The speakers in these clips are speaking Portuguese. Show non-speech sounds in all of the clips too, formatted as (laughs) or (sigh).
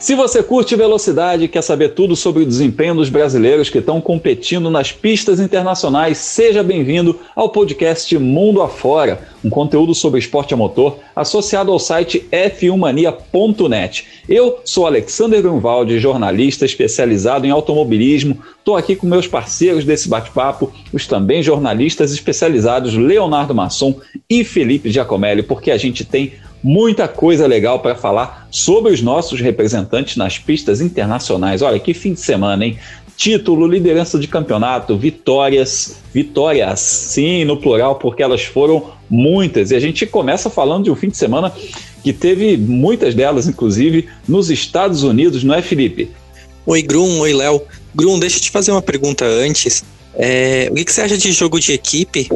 Se você curte velocidade e quer saber tudo sobre o desempenho dos brasileiros que estão competindo nas pistas internacionais, seja bem-vindo ao podcast Mundo Afora, um conteúdo sobre esporte a motor associado ao site f1mania.net. Eu sou Alexander Grunwald, jornalista especializado em automobilismo. Estou aqui com meus parceiros desse bate-papo, os também jornalistas especializados Leonardo Masson e Felipe Giacomelli, porque a gente tem muita coisa legal para falar sobre os nossos representantes nas pistas internacionais. Olha que fim de semana, hein? Título, liderança de campeonato, vitórias, vitórias, sim, no plural, porque elas foram muitas. E a gente começa falando de um fim de semana que teve muitas delas, inclusive, nos Estados Unidos, não é, Felipe? Oi, Grum, oi, Léo. Grum, deixa eu te fazer uma pergunta antes. É, o que você acha de jogo de equipe?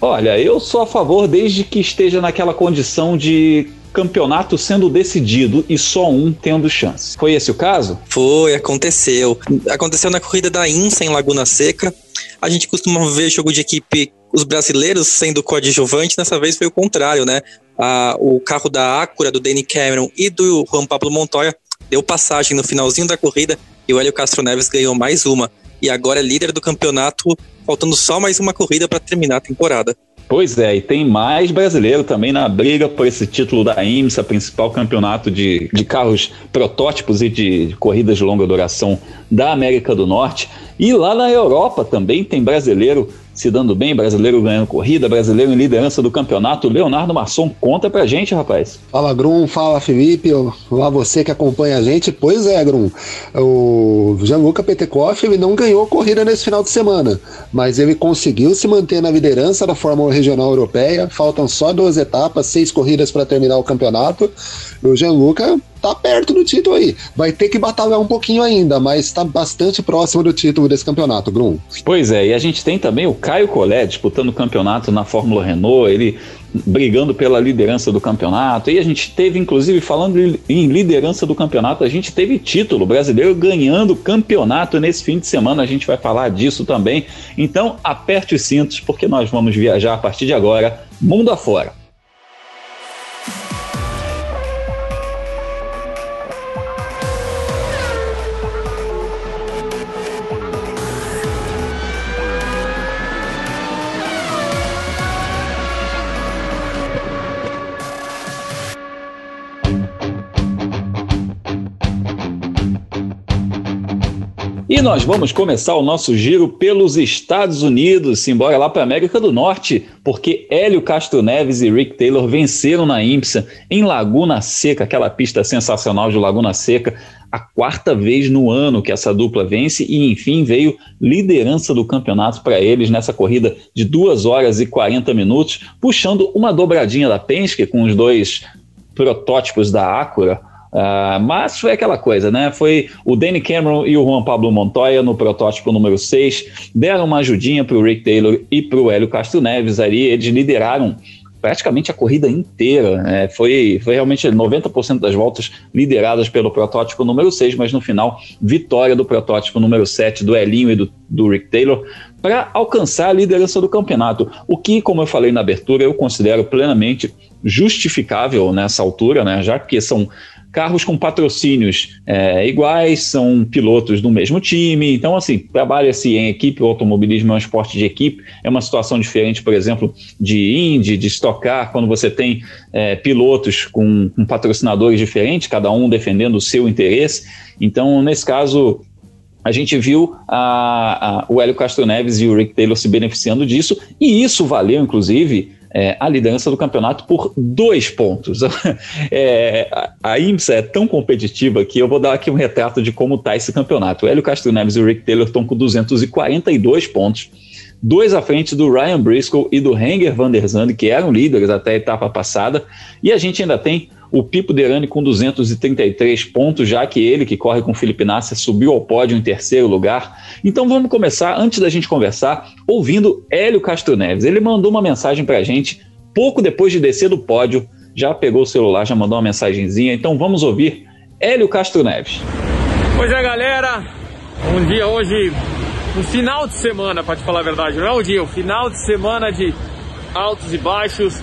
Olha, eu sou a favor desde que esteja naquela condição de campeonato sendo decidido e só um tendo chance. Foi esse o caso? Foi, aconteceu. Aconteceu na corrida da INSA em Laguna Seca. A gente costuma ver jogo de equipe, os brasileiros sendo coadjuvante, nessa vez foi o contrário, né? Ah, o carro da Acura, do Danny Cameron e do Juan Pablo Montoya deu passagem no finalzinho da corrida e o Hélio Castro Neves ganhou mais uma e agora é líder do campeonato, faltando só mais uma corrida para terminar a temporada. Pois é, e tem mais brasileiro também na briga por esse título da IMSA, principal campeonato de, de carros protótipos e de corridas de longa duração da América do Norte. E lá na Europa também tem brasileiro se dando bem, brasileiro ganhando corrida, brasileiro em liderança do campeonato. Leonardo Masson, conta pra gente, rapaz. Fala, Grum, fala, Felipe, lá você que acompanha a gente. Pois é, Grum, o Gianluca Petekoff, ele não ganhou corrida nesse final de semana, mas ele conseguiu se manter na liderança da Fórmula Regional Europeia. Faltam só duas etapas, seis corridas para terminar o campeonato. O Gianluca tá perto do título aí. Vai ter que batalhar um pouquinho ainda, mas está bastante próximo do título desse campeonato, Grum. Pois é, e a gente tem também o Caio Collet disputando o campeonato na Fórmula Renault, ele brigando pela liderança do campeonato. E a gente teve, inclusive, falando em liderança do campeonato, a gente teve título brasileiro ganhando campeonato nesse fim de semana. A gente vai falar disso também. Então, aperte os cintos, porque nós vamos viajar a partir de agora, mundo afora. E nós vamos começar o nosso giro pelos Estados Unidos, embora lá para a América do Norte, porque Hélio Castro Neves e Rick Taylor venceram na IMSA em Laguna Seca, aquela pista sensacional de Laguna Seca, a quarta vez no ano que essa dupla vence e enfim veio liderança do campeonato para eles nessa corrida de 2 horas e 40 minutos, puxando uma dobradinha da Penske com os dois protótipos da Acura, Uh, mas foi aquela coisa, né? Foi o Danny Cameron e o Juan Pablo Montoya no protótipo número 6, deram uma ajudinha para o Rick Taylor e para o Hélio Castro Neves ali, eles lideraram praticamente a corrida inteira. Né? Foi, foi realmente 90% das voltas lideradas pelo protótipo número 6, mas no final, vitória do protótipo número 7, do Elinho e do, do Rick Taylor, para alcançar a liderança do campeonato. O que, como eu falei na abertura, eu considero plenamente justificável nessa altura, né? já que são carros com patrocínios é, iguais, são pilotos do mesmo time, então assim, trabalha-se em equipe, o automobilismo é um esporte de equipe, é uma situação diferente, por exemplo, de Indy, de Stock Car, quando você tem é, pilotos com, com patrocinadores diferentes, cada um defendendo o seu interesse, então nesse caso a gente viu a, a, o Hélio Castro Neves e o Rick Taylor se beneficiando disso, e isso valeu, inclusive, é, a liderança do campeonato por dois pontos. (laughs) é, a IMSA é tão competitiva que eu vou dar aqui um retrato de como está esse campeonato. O Hélio Castro Neves e o Rick Taylor estão com 242 pontos, dois à frente do Ryan Briscoe e do Henger van der Zandt, que eram líderes até a etapa passada, e a gente ainda tem o Pipo Derani com 233 pontos, já que ele, que corre com o Felipe Nasser, subiu ao pódio em terceiro lugar. Então vamos começar, antes da gente conversar, ouvindo Hélio Castro Neves. Ele mandou uma mensagem para a gente pouco depois de descer do pódio, já pegou o celular, já mandou uma mensagenzinha. Então vamos ouvir Hélio Castro Neves. Pois é, galera, um dia hoje, um final de semana, para te falar a verdade, não é um dia, um final de semana de altos e baixos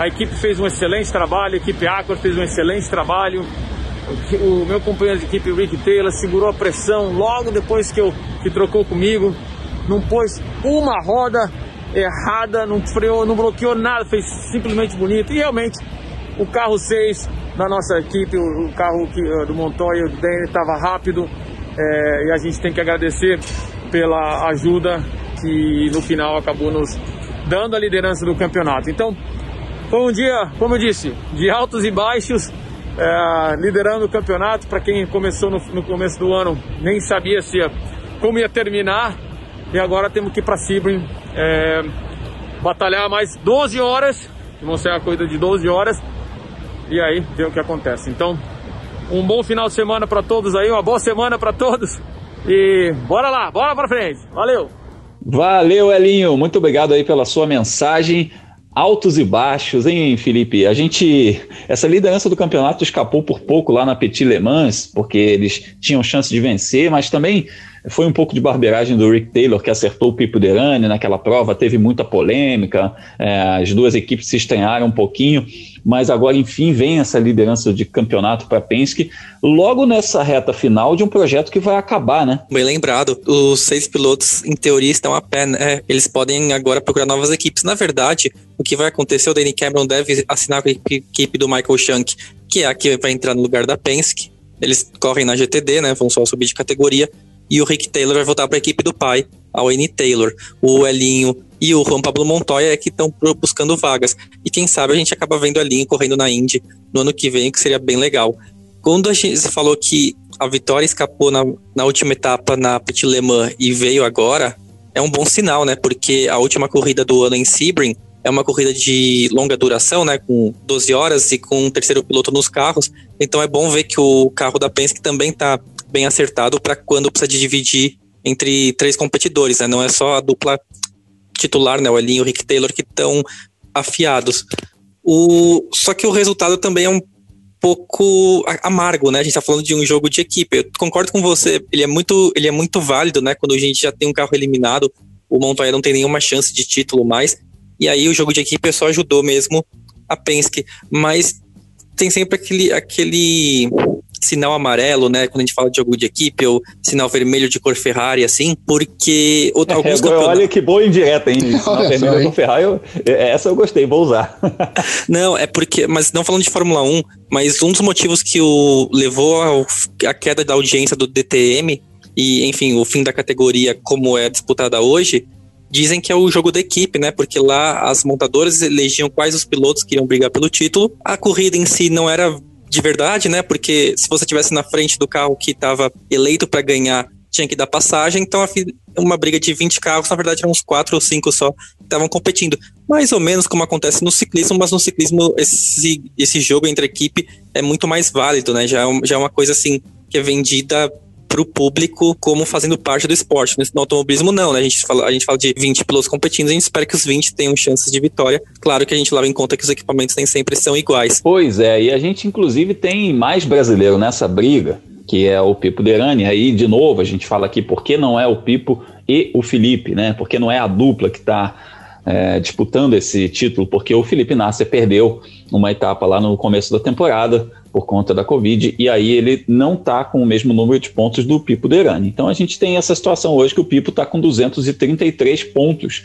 a equipe fez um excelente trabalho, a equipe Aqua fez um excelente trabalho. o meu companheiro de equipe, Rick Taylor, segurou a pressão logo depois que, eu, que trocou comigo. Não pôs uma roda errada, não freou, não bloqueou nada, fez simplesmente bonito. E realmente, o carro 6 da nossa equipe, o, o carro que, do Montoya, o Danny, estava rápido. É, e a gente tem que agradecer pela ajuda que no final acabou nos dando a liderança do campeonato. Então, foi um dia, como eu disse, de altos e baixos, é, liderando o campeonato. Para quem começou no, no, começo do ano, nem sabia se ia, como ia terminar. E agora temos que ir para Sebring, é, batalhar mais 12 horas, ser a corrida de 12 horas, e aí ver o que acontece. Então, um bom final de semana para todos aí, uma boa semana para todos. E bora lá, bora para frente. Valeu! Valeu, Elinho. Muito obrigado aí pela sua mensagem. Altos e baixos, hein, Felipe? A gente. Essa liderança do campeonato escapou por pouco lá na Petit Le Mans, porque eles tinham chance de vencer, mas também foi um pouco de barbeiragem do Rick Taylor, que acertou o Pipo Derani naquela prova, teve muita polêmica, é, as duas equipes se estranharam um pouquinho, mas agora, enfim, vem essa liderança de campeonato para Penske, logo nessa reta final de um projeto que vai acabar, né? Bem lembrado, os seis pilotos, em teoria, estão a pé, né? Eles podem agora procurar novas equipes. Na verdade, o que vai acontecer, o Danny Cameron deve assinar com a equipe do Michael Shank, que é a que vai entrar no lugar da Penske. Eles correm na GTD, né? Vão só subir de categoria e o Rick Taylor vai voltar para a equipe do pai, a Wayne Taylor. O Elinho e o Juan Pablo Montoya é que estão buscando vagas. E quem sabe a gente acaba vendo Elinho correndo na Indy no ano que vem, que seria bem legal. Quando a gente falou que a vitória escapou na, na última etapa na Petit Le Mans e veio agora, é um bom sinal, né? Porque a última corrida do ano em Sebring é uma corrida de longa duração, né? Com 12 horas e com um terceiro piloto nos carros. Então é bom ver que o carro da Penske também está bem acertado para quando precisa dividir entre três competidores, né? Não é só a dupla titular, né? O Elinho e o Rick Taylor que estão afiados. O... Só que o resultado também é um pouco amargo, né? A gente tá falando de um jogo de equipe. Eu concordo com você, ele é muito, ele é muito válido, né? Quando a gente já tem um carro eliminado, o Montoya não tem nenhuma chance de título mais. E aí o jogo de equipe só ajudou mesmo a Penske, mas tem sempre aquele aquele sinal amarelo, né? Quando a gente fala de jogo de equipe, ou sinal vermelho de cor Ferrari, assim, porque outro, é, alguns campeonatos... Olha que boa indireta, hein? (laughs) Sinal vermelho de cor Ferrari, eu, é, essa eu gostei, vou usar. (laughs) não, é porque, mas não falando de Fórmula 1, mas um dos motivos que o levou à queda da audiência do DTM e, enfim, o fim da categoria como é disputada hoje, dizem que é o jogo da equipe, né? Porque lá as montadoras elegiam quais os pilotos que iriam brigar pelo título. A corrida em si não era de verdade, né? Porque se você tivesse na frente do carro que estava eleito para ganhar, tinha que dar passagem. Então, uma briga de 20 carros, na verdade, eram uns 4 ou 5 só que estavam competindo. Mais ou menos como acontece no ciclismo, mas no ciclismo esse, esse jogo entre equipe é muito mais válido, né? Já é, já é uma coisa assim que é vendida para o público como fazendo parte do esporte. No automobilismo, não, né? A gente, fala, a gente fala de 20 pilotos competindo, a gente espera que os 20 tenham chances de vitória. Claro que a gente leva em conta que os equipamentos nem sempre são iguais. Pois é, e a gente inclusive tem mais brasileiro nessa briga, que é o Pipo Derani. Aí, de novo, a gente fala aqui por que não é o Pipo e o Felipe, né? Porque não é a dupla que está é, disputando esse título, porque o Felipe Nasser perdeu uma etapa lá no começo da temporada por conta da Covid, e aí ele não está com o mesmo número de pontos do Pipo Derani. Então a gente tem essa situação hoje que o Pipo está com 233 pontos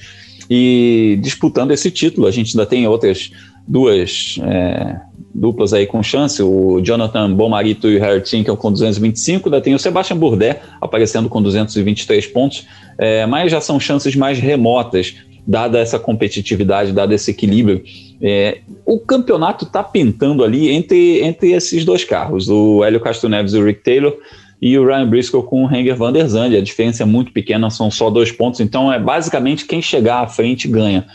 e disputando esse título. A gente ainda tem outras duas é, duplas aí com chance, o Jonathan Bomarito e o Harry Tinkel com 225, ainda tem o Sebastian Bourdais aparecendo com 223 pontos, é, mas já são chances mais remotas dada essa competitividade, dado esse equilíbrio. É, o campeonato está pintando ali entre, entre esses dois carros, o Hélio Castro Neves e o Rick Taylor, e o Ryan Briscoe com o Henger van der Zandt. A diferença é muito pequena, são só dois pontos, então é basicamente quem chegar à frente ganha.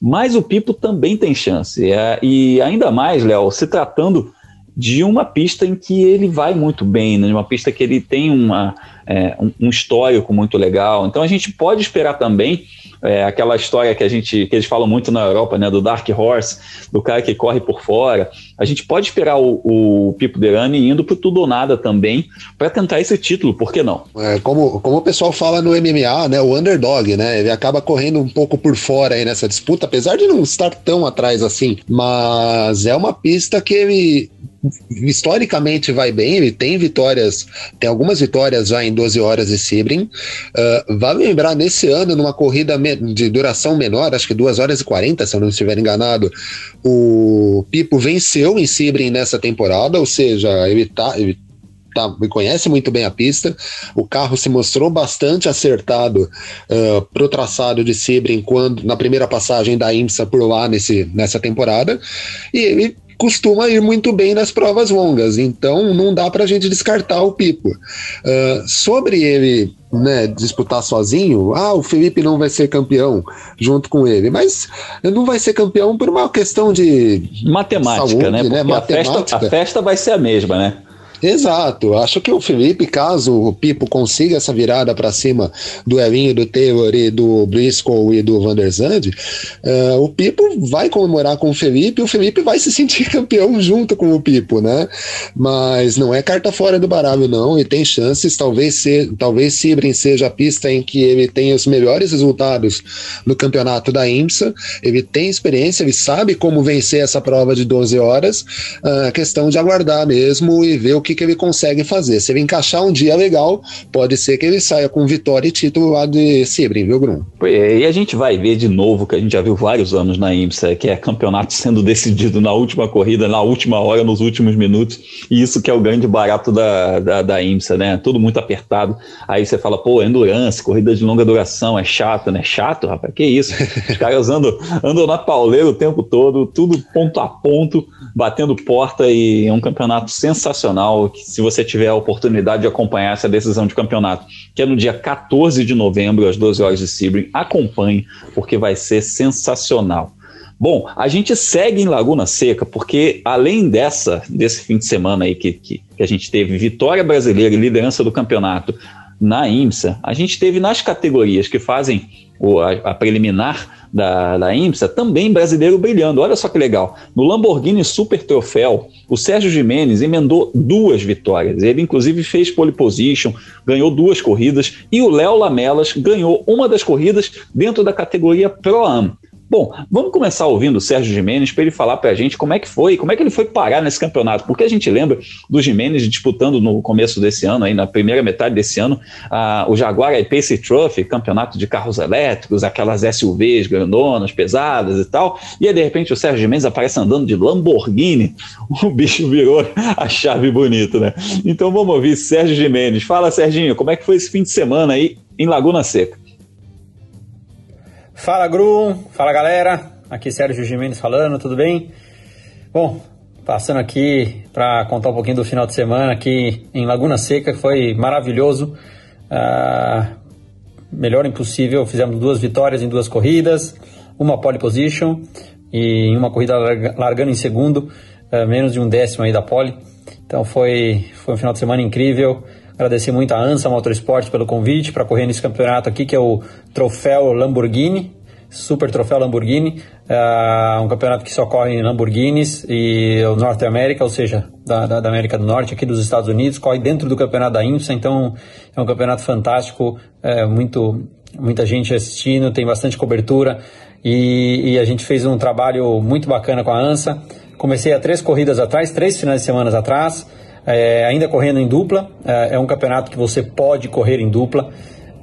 Mas o Pipo também tem chance, é, e ainda mais, Léo, se tratando de uma pista em que ele vai muito bem, né, uma pista que ele tem uma, é, um, um histórico muito legal. Então a gente pode esperar também é, aquela história que a gente que eles falam muito na Europa, né, do Dark Horse, do cara que corre por fora. A gente pode esperar o, o Pipo Derani indo para tudo ou nada também para tentar esse título, por que não? É, como, como o pessoal fala no MMA, né, o underdog, né, ele acaba correndo um pouco por fora aí nessa disputa, apesar de não estar tão atrás assim, mas é uma pista que ele historicamente vai bem, ele tem vitórias, tem algumas vitórias já em 12 horas de Sebring. Uh, vale lembrar, nesse ano, numa corrida de duração menor, acho que 2 horas e 40, se eu não estiver enganado, o Pipo venceu em Sebring nessa temporada, ou seja, ele tá. Ele tá, conhece muito bem a pista. O carro se mostrou bastante acertado uh, para o traçado de Sebring quando na primeira passagem da IMSA por lá nesse, nessa temporada. E ele costuma ir muito bem nas provas longas, então não dá para a gente descartar o Pipo. Uh, sobre ele né, disputar sozinho, ah, o Felipe não vai ser campeão junto com ele, mas não vai ser campeão por uma questão de matemática, saúde, né? né? Matemática. A, festa, a festa vai ser a mesma, né? Exato. Acho que o Felipe, caso o Pipo consiga essa virada para cima do Elinho, do Taylor e do Briscoe e do Van der uh, o Pipo vai comemorar com o Felipe e o Felipe vai se sentir (laughs) campeão junto com o Pipo, né? Mas não é carta fora do baralho, não, e tem chances. Talvez, ser, talvez Sibrin seja a pista em que ele tem os melhores resultados no campeonato da IMSA. Ele tem experiência, ele sabe como vencer essa prova de 12 horas. A uh, questão de aguardar mesmo e ver o que, que ele consegue fazer. Se ele encaixar um dia legal, pode ser que ele saia com vitória e título lá de Sebring, viu, Grum? E a gente vai ver de novo, que a gente já viu vários anos na IMSA, que é campeonato (laughs) sendo decidido na última corrida, na última hora, nos últimos minutos, e isso que é o grande barato da, da, da IMSA, né? Tudo muito apertado. Aí você fala, pô, endurance, corrida de longa duração, é chato, né? Chato, rapaz, que isso? (laughs) Os caras andam, andam na pauleira o tempo todo, tudo ponto a ponto, batendo porta, e é um campeonato sensacional que se você tiver a oportunidade de acompanhar essa decisão de campeonato, que é no dia 14 de novembro, às 12 horas de Sebring, acompanhe, porque vai ser sensacional. Bom, a gente segue em Laguna Seca, porque além dessa, desse fim de semana aí que, que, que a gente teve vitória brasileira e liderança do campeonato na IMSA, a gente teve nas categorias que fazem a, preliminar da, da IMSA, também brasileiro brilhando. Olha só que legal. No Lamborghini Super Troféu, o Sérgio Jimenez emendou duas vitórias. Ele, inclusive, fez pole position, ganhou duas corridas, e o Léo Lamelas ganhou uma das corridas dentro da categoria Pro-Am. Bom, vamos começar ouvindo o Sérgio Jimenez para ele falar para a gente como é que foi, como é que ele foi parar nesse campeonato, porque a gente lembra do Jimenez disputando no começo desse ano, aí na primeira metade desse ano, uh, o Jaguar I-Pace Trophy, campeonato de carros elétricos, aquelas SUVs grandonas, pesadas e tal, e aí de repente o Sérgio Jimenez aparece andando de Lamborghini, (laughs) o bicho virou a chave bonita, né? Então vamos ouvir Sérgio Jimenez. Fala, Serginho, como é que foi esse fim de semana aí em Laguna Seca? Fala Grum, fala galera, aqui Sérgio Jimenez falando, tudo bem? Bom, passando aqui para contar um pouquinho do final de semana aqui em Laguna Seca, que foi maravilhoso, uh, melhor impossível, fizemos duas vitórias em duas corridas, uma pole position e em uma corrida largando em segundo, uh, menos de um décimo aí da pole, então foi, foi um final de semana incrível, Agradecer muito a ANSA Motorsport pelo convite para correr nesse campeonato aqui, que é o Troféu Lamborghini, Super Troféu Lamborghini, uh, um campeonato que só corre em Lamborghinis e o Norte América, ou seja, da, da, América do Norte, aqui dos Estados Unidos, corre dentro do campeonato da IMSA, então é um campeonato fantástico, é, muito, muita gente assistindo, tem bastante cobertura e, e a gente fez um trabalho muito bacana com a ANSA. Comecei há três corridas atrás, três finais de semana atrás, é, ainda correndo em dupla, é, é, um campeonato que você pode correr em dupla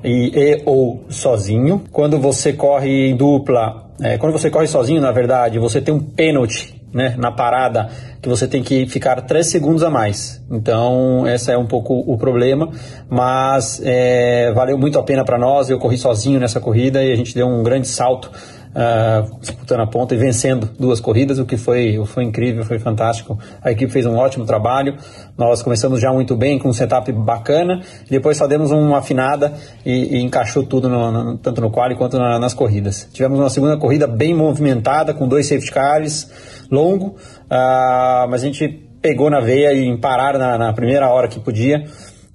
e, e ou sozinho. Quando você corre em dupla, é, quando você corre sozinho, na verdade, você tem um pênalti né, na parada que você tem que ficar 3 segundos a mais. Então, esse é um pouco o problema, mas é, valeu muito a pena para nós. Eu corri sozinho nessa corrida e a gente deu um grande salto uh, disputando a ponta e vencendo duas corridas, o que foi, foi incrível, foi fantástico. A equipe fez um ótimo trabalho. Nós começamos já muito bem, com um setup bacana, depois só demos uma afinada e, e encaixou tudo, no, no, tanto no quali quanto na, nas corridas. Tivemos uma segunda corrida bem movimentada, com dois safety cars, longo, uh, mas a gente pegou na veia e parar na, na primeira hora que podia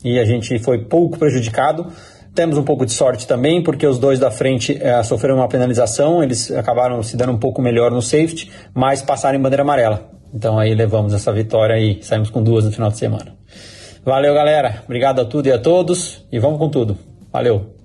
e a gente foi pouco prejudicado. Temos um pouco de sorte também, porque os dois da frente é, sofreram uma penalização, eles acabaram se dando um pouco melhor no safety, mas passaram em bandeira amarela. Então aí levamos essa vitória e saímos com duas no final de semana. Valeu, galera. Obrigado a tudo e a todos e vamos com tudo. Valeu.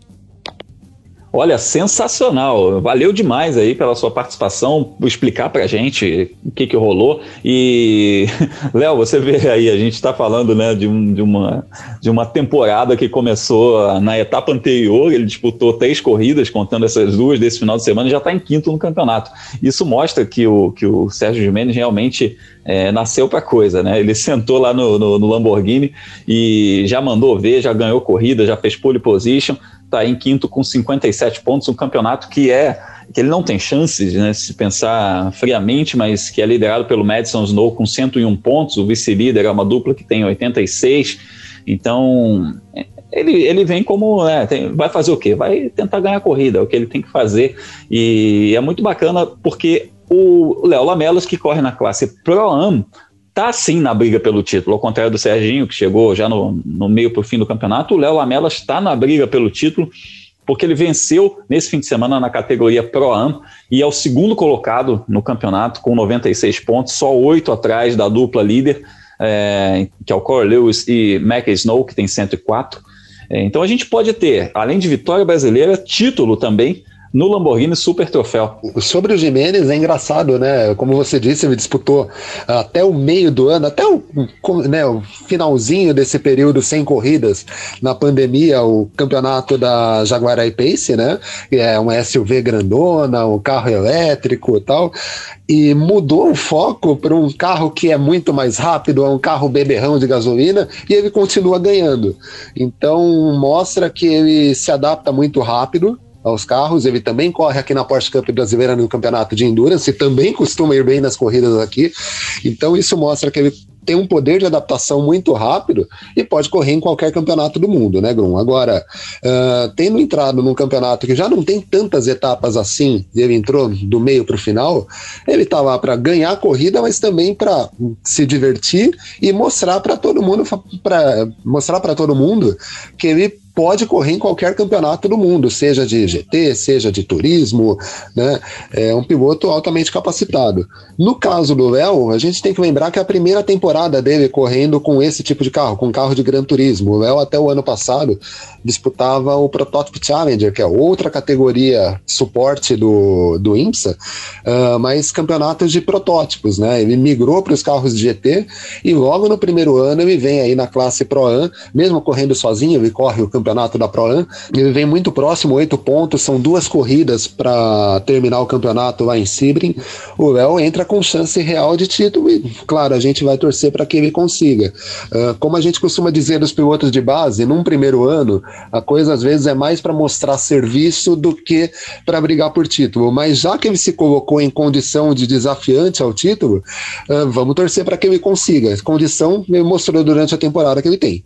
Olha, sensacional. Valeu demais aí pela sua participação, explicar pra gente o que que rolou. E, (laughs) Léo, você vê aí, a gente está falando né, de, um, de, uma, de uma temporada que começou na etapa anterior, ele disputou três corridas, contando essas duas desse final de semana, e já está em quinto no campeonato. Isso mostra que o, que o Sérgio Jimenez realmente é, nasceu para coisa, né? Ele (laughs) sentou lá no, no, no Lamborghini e já mandou ver, já ganhou corrida, já fez pole position está em quinto com 57 pontos, um campeonato que é que ele não tem chances, né, se pensar friamente, mas que é liderado pelo Madison Snow com 101 pontos, o vice-líder é uma dupla que tem 86, então ele, ele vem como, né, tem, vai fazer o quê? Vai tentar ganhar a corrida, é o que ele tem que fazer, e é muito bacana porque o Léo Lamelas, que corre na classe Pro-Am, tá sim na briga pelo título, ao contrário do Serginho, que chegou já no, no meio para o fim do campeonato, o Léo Lamela está na briga pelo título, porque ele venceu nesse fim de semana na categoria Pro-Am e é o segundo colocado no campeonato com 96 pontos, só oito atrás da dupla líder, é, que é o Corey Lewis e Mac Snow, que tem 104. É, então a gente pode ter, além de vitória brasileira, título também no Lamborghini Super Troféu. Sobre o Jimenez é engraçado, né? Como você disse, ele disputou até o meio do ano, até o, né, o finalzinho desse período sem corridas na pandemia, o campeonato da Jaguar I-Pace, né? Que é uma SUV grandona, um carro elétrico e tal e mudou o foco para um carro que é muito mais rápido, é um carro beberrão de gasolina, e ele continua ganhando. Então mostra que ele se adapta muito rápido aos carros. Ele também corre aqui na Porsche Cup brasileira no campeonato de Endurance, e também costuma ir bem nas corridas aqui. Então isso mostra que ele tem um poder de adaptação muito rápido e pode correr em qualquer campeonato do mundo, né, Grum? Agora, uh, tendo entrado num campeonato que já não tem tantas etapas assim, e ele entrou do meio para o final, ele tá lá para ganhar a corrida, mas também para se divertir e mostrar para todo mundo, para mostrar para todo mundo que ele pode correr em qualquer campeonato do mundo, seja de GT, seja de turismo, né? É um piloto altamente capacitado. No caso do Léo, a gente tem que lembrar que é a primeira temporada dele correndo com esse tipo de carro, com carro de Gran Turismo. O Léo, até o ano passado, disputava o Prototype Challenger, que é outra categoria suporte do, do IMSA, uh, mas campeonatos de protótipos, né? Ele migrou para os carros de GT e logo no primeiro ano ele vem aí na classe Pro-Am, mesmo correndo sozinho, ele corre o campeonato da Pro-Am. Ele vem muito próximo, oito pontos, são duas corridas para terminar o campeonato lá em Sebring. O Léo entra com chance real de título e, claro, a gente vai torcer para que ele consiga. Uh, como a gente costuma dizer dos pilotos de base, num primeiro ano, a coisa às vezes é mais para mostrar serviço do que para brigar por título. Mas já que ele se colocou em condição de desafiante ao título, uh, vamos torcer para que ele consiga. Condição ele mostrou durante a temporada que ele tem.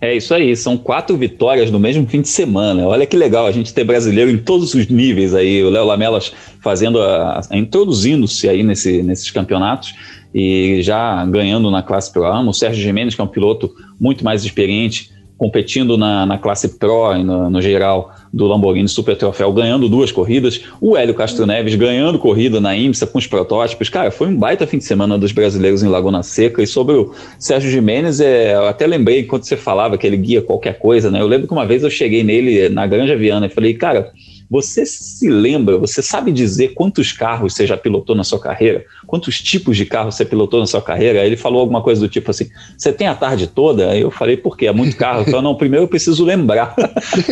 É isso aí, são quatro vitórias no mesmo fim de semana. Olha que legal a gente ter brasileiro em todos os níveis aí. O Léo Lamelas fazendo a, a introduzindo-se aí nesse, nesses campeonatos e já ganhando na classe Pro Am. O Sérgio Gimenez, que é um piloto muito mais experiente, competindo na, na classe Pro e no, no, geral do Lamborghini Super Troféu, ganhando duas corridas. O Hélio Castro Neves ganhando corrida na IMSA com os protótipos. Cara, foi um baita fim de semana dos brasileiros em Laguna Seca. E sobre o Sérgio Jimenez, é, eu até lembrei quando você falava que ele guia qualquer coisa, né? Eu lembro que uma vez eu cheguei nele na Granja Viana e falei, cara você se lembra, você sabe dizer quantos carros você já pilotou na sua carreira? Quantos tipos de carro você pilotou na sua carreira? Aí ele falou alguma coisa do tipo assim: você tem a tarde toda? Aí eu falei, por quê? É muito carro. Eu falei, não, primeiro eu preciso lembrar.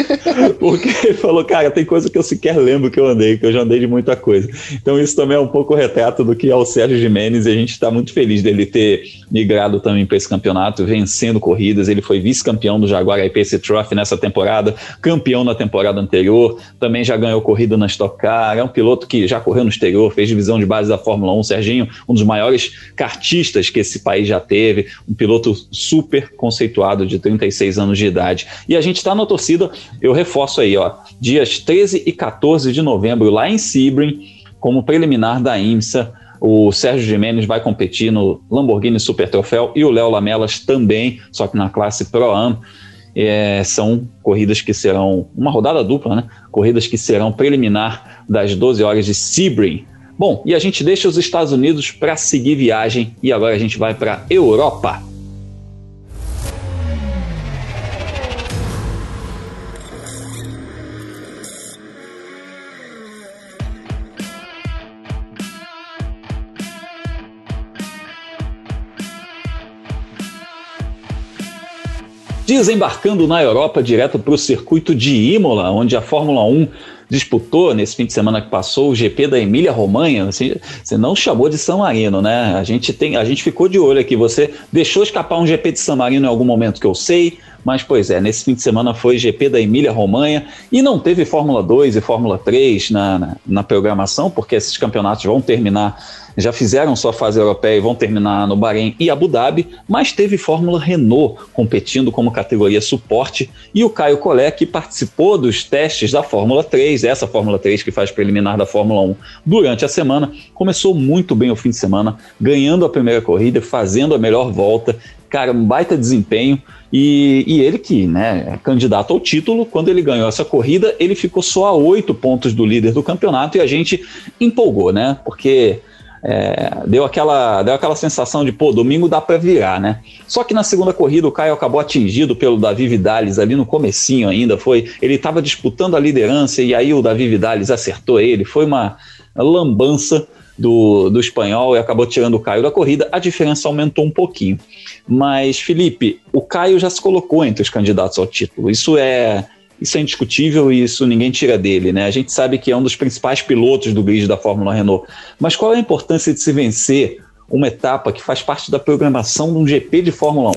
(laughs) Porque ele falou, cara, tem coisa que eu sequer lembro que eu andei, que eu já andei de muita coisa. Então isso também é um pouco retrato do que é o Sérgio Jimenez e a gente está muito feliz dele ter migrado também para esse campeonato, vencendo corridas. Ele foi vice-campeão do Jaguar IPC Trophy nessa temporada, campeão na temporada anterior, também já ganhou corrida na Stock Car, é um piloto que já correu no exterior, fez divisão de base da Fórmula 1. Serginho, um dos maiores kartistas que esse país já teve, um piloto super conceituado de 36 anos de idade. E a gente está na torcida, eu reforço aí, ó, dias 13 e 14 de novembro, lá em Sebring, como preliminar da IMSA. O Sérgio Jimenez vai competir no Lamborghini Super Troféu e o Léo Lamelas também, só que na classe Pro-Am. É, são corridas que serão uma rodada dupla, né? Corridas que serão preliminar das 12 horas de Sebring. Bom, e a gente deixa os Estados Unidos para seguir viagem e agora a gente vai para Europa. Desembarcando na Europa direto para o circuito de Imola, onde a Fórmula 1 disputou nesse fim de semana que passou o GP da Emília Romanha. Você, você não chamou de San Marino, né? A gente, tem, a gente ficou de olho aqui. Você deixou escapar um GP de San Marino em algum momento que eu sei, mas pois é, nesse fim de semana foi GP da Emília Romanha e não teve Fórmula 2 e Fórmula 3 na, na, na programação, porque esses campeonatos vão terminar já fizeram sua fase europeia e vão terminar no Bahrein e Abu Dhabi, mas teve Fórmula Renault competindo como categoria suporte e o Caio Collet, que participou dos testes da Fórmula 3, essa Fórmula 3 que faz preliminar da Fórmula 1 durante a semana, começou muito bem o fim de semana, ganhando a primeira corrida, fazendo a melhor volta, cara, um baita desempenho. E, e, ele que né, é candidato ao título, quando ele ganhou essa corrida, ele ficou só a oito pontos do líder do campeonato e a gente empolgou, né? Porque é, deu, aquela, deu aquela sensação de, pô, domingo dá para virar, né? Só que na segunda corrida o Caio acabou atingido pelo Davi Vidales ali no comecinho ainda, foi, ele estava disputando a liderança e aí o Davi Vidales acertou ele, foi uma lambança do, do espanhol e acabou tirando o Caio da corrida, a diferença aumentou um pouquinho. Mas, Felipe, o Caio já se colocou entre os candidatos ao título, isso é isso é indiscutível e isso ninguém tira dele, né? A gente sabe que é um dos principais pilotos do grid da Fórmula Renault. Mas qual é a importância de se vencer uma etapa que faz parte da programação de um GP de Fórmula 1?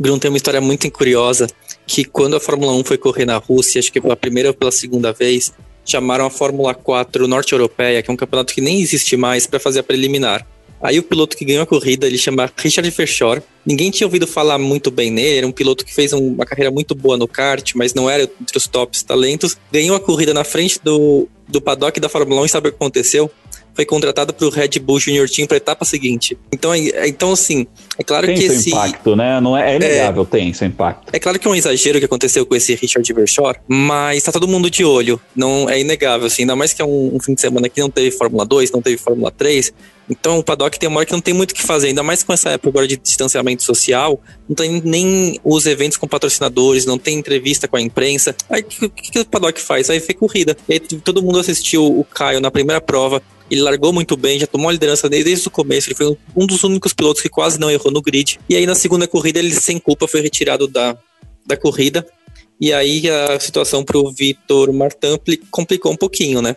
Grun tem uma história muito curiosa que quando a Fórmula 1 foi correr na Rússia, acho que pela primeira ou pela segunda vez, chamaram a Fórmula 4 norte-europeia, que é um campeonato que nem existe mais, para fazer a preliminar. Aí o piloto que ganhou a corrida, ele chama Richard Verschoor. Ninguém tinha ouvido falar muito bem nele, era um piloto que fez uma carreira muito boa no kart, mas não era entre os tops talentos. Ganhou a corrida na frente do, do paddock da Fórmula 1 e sabe o que aconteceu? Foi contratado para o Red Bull Junior Team para a etapa seguinte. Então, é, então assim, é claro tem que seu esse impacto, né? Não é, é inegável, é, tem seu impacto. É claro que é um exagero que aconteceu com esse Richard Verschoor, mas tá todo mundo de olho. Não é inegável, assim, ainda mais que é um, um fim de semana que não teve Fórmula 2, não teve Fórmula 3. Então o paddock tem uma hora que não tem muito o que fazer, ainda mais com essa época agora de distanciamento social, não tem nem os eventos com patrocinadores, não tem entrevista com a imprensa. Aí o que, que, que, o paddock faz? Aí foi corrida. Aí, todo mundo assistiu o Caio na primeira prova, ele largou muito bem, já tomou a liderança desde, desde o começo. Ele foi um dos únicos pilotos que quase não errou no grid. E aí na segunda corrida ele sem culpa foi retirado da, da corrida. E aí a situação para o Vitor Martin complicou um pouquinho, né?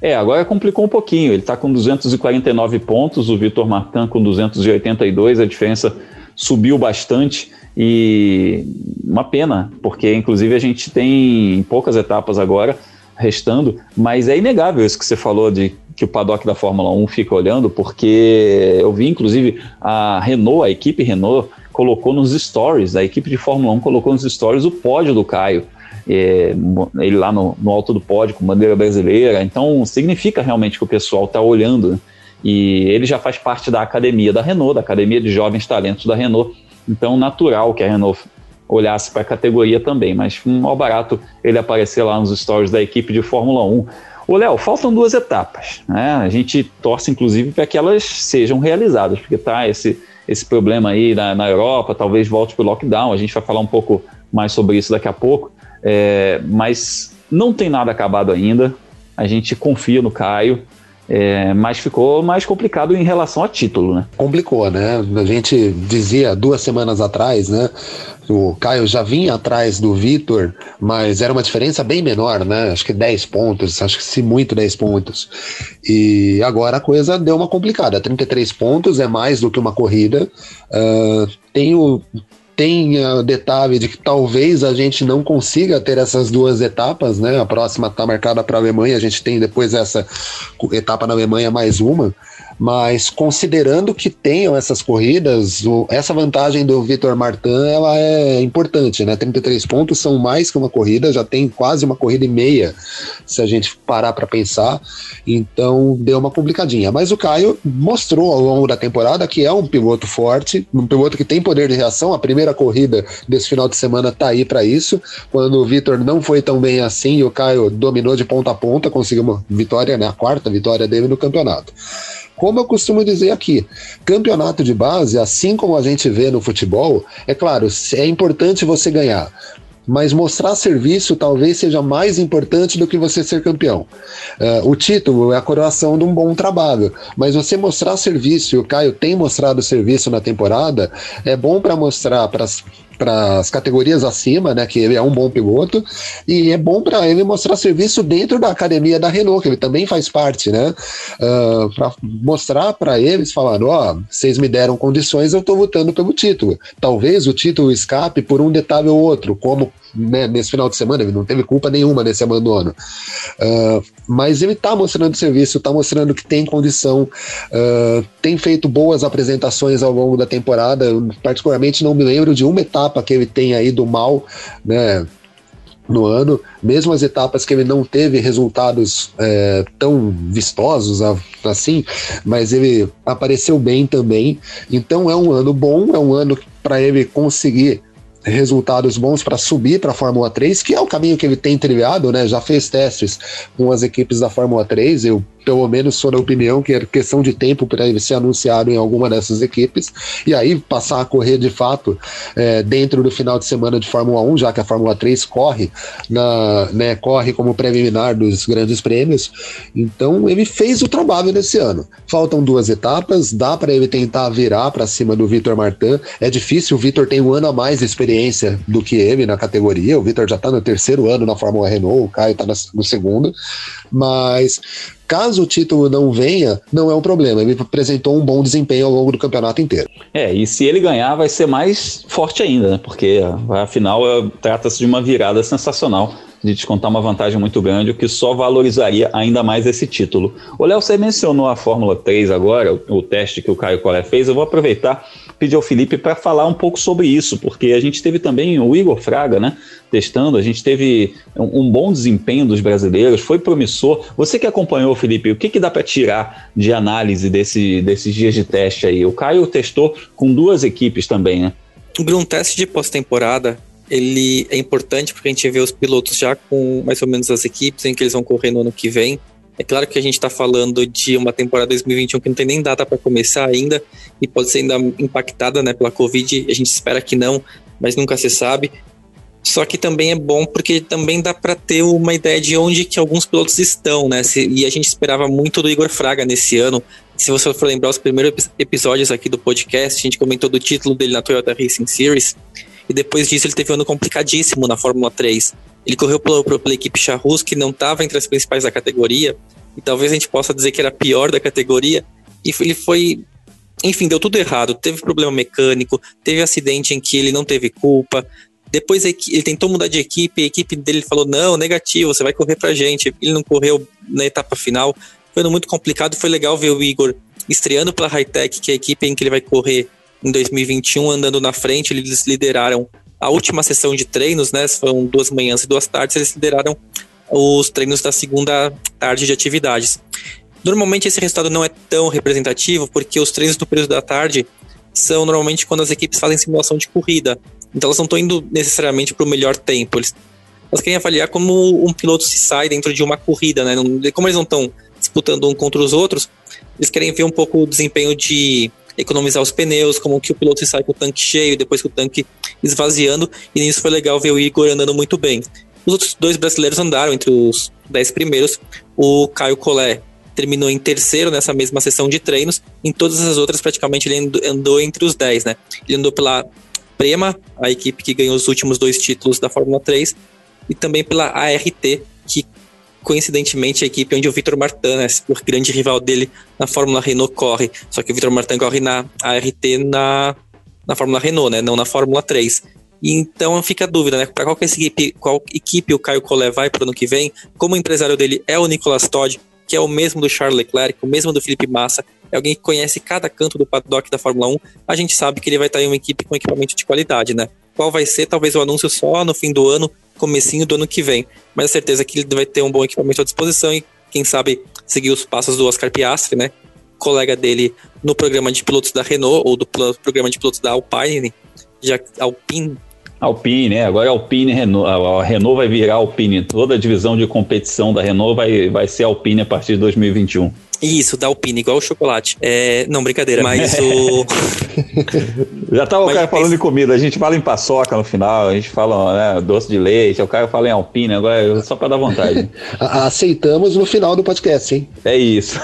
É, agora complicou um pouquinho. Ele está com 249 pontos, o Vitor Martin com 282, a diferença subiu bastante e uma pena, porque inclusive a gente tem poucas etapas agora restando, mas é inegável isso que você falou de que o paddock da Fórmula 1 fica olhando, porque eu vi inclusive a Renault, a equipe Renault, colocou nos stories, a equipe de Fórmula 1 colocou nos stories o pódio do Caio. É, ele lá no, no, alto do pódio com bandeira brasileira, então significa realmente que o pessoal está olhando. Né? E ele já faz parte da academia da Renault, da academia de jovens talentos da Renault, então natural que a Renault olhasse para a categoria também, mas um mal barato ele aparecer lá nos stories da equipe de Fórmula 1. Ô, Léo, faltam duas etapas. Né? A gente torce, inclusive, para que elas sejam realizadas, porque tá esse, esse problema aí na, na Europa, talvez volte para o lockdown. A gente vai falar um pouco mais sobre isso daqui a pouco. É, mas não tem nada acabado ainda. A gente confia no Caio. É, mas ficou mais complicado em relação a título, né? Complicou, né? A gente dizia duas semanas atrás, né? O Caio já vinha atrás do Vitor, mas era uma diferença bem menor, né? Acho que 10 pontos, acho que se muito 10 pontos. E agora a coisa deu uma complicada. 33 pontos é mais do que uma corrida. Uh, tem detalhe de que talvez a gente não consiga ter essas duas etapas, né? A próxima está marcada para a Alemanha, a gente tem depois essa etapa na Alemanha mais uma mas considerando que tenham essas corridas, o, essa vantagem do Vitor Martin ela é importante, né? 33 pontos são mais que uma corrida, já tem quase uma corrida e meia, se a gente parar para pensar. Então deu uma complicadinha. Mas o Caio mostrou ao longo da temporada que é um piloto forte, um piloto que tem poder de reação. A primeira corrida desse final de semana tá aí para isso. Quando o Vitor não foi tão bem assim, o Caio dominou de ponta a ponta, conseguiu uma vitória, né? A quarta vitória dele no campeonato. Como eu costumo dizer aqui, campeonato de base, assim como a gente vê no futebol, é claro, é importante você ganhar, mas mostrar serviço talvez seja mais importante do que você ser campeão. Uh, o título é a coroação de um bom trabalho, mas você mostrar serviço, e o Caio tem mostrado serviço na temporada, é bom para mostrar para para as categorias acima, né? Que ele é um bom piloto e é bom para ele mostrar serviço dentro da academia da Renault, que ele também faz parte, né? Uh, ah, para mostrar para eles, falando, ó, oh, vocês me deram condições, eu estou lutando pelo título. Talvez o título escape por um detalhe ou outro, como né, nesse final de semana, ele não teve culpa nenhuma nesse abandono. Uh, mas ele está mostrando serviço, está mostrando que tem condição, uh, tem feito boas apresentações ao longo da temporada. Eu, particularmente, não me lembro de uma etapa que ele tem aí do mal, né? no ano, mesmo as etapas que ele não teve resultados é, tão vistosos assim, mas ele apareceu bem também. Então é um ano bom, é um ano para ele conseguir resultados bons para subir para a Fórmula 3, que é o caminho que ele tem trilhado, né? Já fez testes com as equipes da Fórmula 3. Eu pelo menos sou da opinião que é questão de tempo para ele ser anunciado em alguma dessas equipes, e aí passar a correr de fato é, dentro do final de semana de Fórmula 1, já que a Fórmula 3 corre, na, né, corre como preliminar dos grandes prêmios. Então ele fez o trabalho nesse ano. Faltam duas etapas, dá para ele tentar virar para cima do Vitor Martin. É difícil, o Vitor tem um ano a mais de experiência do que ele na categoria. O Vitor já está no terceiro ano na Fórmula Renault, o Caio está no segundo, mas Caso o título não venha, não é um problema. Ele apresentou um bom desempenho ao longo do campeonato inteiro. É, e se ele ganhar, vai ser mais forte ainda, né? Porque afinal é, trata-se de uma virada sensacional de descontar uma vantagem muito grande, o que só valorizaria ainda mais esse título. O Léo, você mencionou a Fórmula 3 agora, o, teste que o Caio Collet fez. Eu vou aproveitar pedir ao Felipe para falar um pouco sobre isso, porque a gente teve também o Igor Fraga, né? Testando, a gente teve um, um bom desempenho dos brasileiros, foi promissor. Você que acompanhou, Felipe, o que, que dá para tirar de análise desse, desses dias de teste aí? O Caio testou com duas equipes também, né? Um teste de pós-temporada ele é importante porque a gente vê os pilotos já com mais ou menos as equipes em que eles vão correr no ano que vem. É claro que a gente está falando de uma temporada 2021 que não tem nem data para começar ainda e pode ser ainda impactada né, pela Covid. A gente espera que não, mas nunca se sabe. Só que também é bom porque também dá para ter uma ideia de onde que alguns pilotos estão, né? E a gente esperava muito do Igor Fraga nesse ano. Se você for lembrar os primeiros episódios aqui do podcast, a gente comentou do título dele na Toyota Racing Series. E depois disso ele teve um ano complicadíssimo na Fórmula 3. Ele correu pela, pela equipe Charrus, que não estava entre as principais da categoria, e talvez a gente possa dizer que era a pior da categoria, e ele foi. Enfim, deu tudo errado. Teve problema mecânico, teve acidente em que ele não teve culpa. Depois ele tentou mudar de equipe, a equipe dele falou: não, negativo, você vai correr pra gente. Ele não correu na etapa final. Foi muito complicado. Foi legal ver o Igor estreando pela Hightech, que é a equipe em que ele vai correr em 2021, andando na frente, eles lideraram a última sessão de treinos, né? Foram duas manhãs e duas tardes, eles lideraram os treinos da segunda tarde de atividades. Normalmente esse resultado não é tão representativo, porque os treinos do período da tarde são normalmente quando as equipes fazem simulação de corrida. Então elas não estão indo necessariamente para o melhor tempo. Eles, elas querem avaliar como um piloto se sai dentro de uma corrida, né? Como eles não estão disputando um contra os outros, eles querem ver um pouco o desempenho de economizar os pneus, como que o piloto sai com o tanque cheio, depois com o tanque esvaziando, e nisso foi legal ver o Igor andando muito bem. Os outros dois brasileiros andaram entre os dez primeiros. O Caio Collet terminou em terceiro nessa mesma sessão de treinos. Em todas as outras, praticamente, ele andou entre os dez, né? Ele andou pela Prema, a equipe que ganhou os últimos dois títulos da Fórmula 3, e também pela ART, que coincidentemente, a equipe onde o Vitor Martin, né, o grande rival dele na Fórmula Renault, corre. Só que o Vitor Martin corre na ART na, na Fórmula Renault, né, não na Fórmula 3. E então fica a dúvida, né? Para qual, equipe, qual equipe o Caio Collet vai para o ano que vem? Como o empresário dele é o Nicolas Todd, que é o mesmo do Charles Leclerc, o mesmo do Felipe Massa, é alguém que conhece cada canto do paddock da Fórmula 1, a gente sabe que ele vai estar em uma equipe com equipamento de qualidade, né? Qual vai ser? Talvez o anúncio só no fim do ano, comecinho do ano que vem. Mas a certeza que ele vai ter um bom equipamento à disposição e, quem sabe, seguir os passos do Oscar Piastri, né? Colega dele no programa de pilotos da Renault ou do programa de pilotos da Alpine, já Alpine. Alpine, né? Agora é Alpine Renault. A Renault vai virar Alpine. Toda a divisão de competição da Renault vai, vai ser Alpine a partir de 2021. Isso, da Alpine, igual o chocolate. É, não, brincadeira, mas o. (laughs) Já tava mas, o cara falando em comida, a gente fala em paçoca no final, a gente fala né, doce de leite, o cara fala em Alpine, agora só para dar vontade. (laughs) Aceitamos no final do podcast, hein? É isso.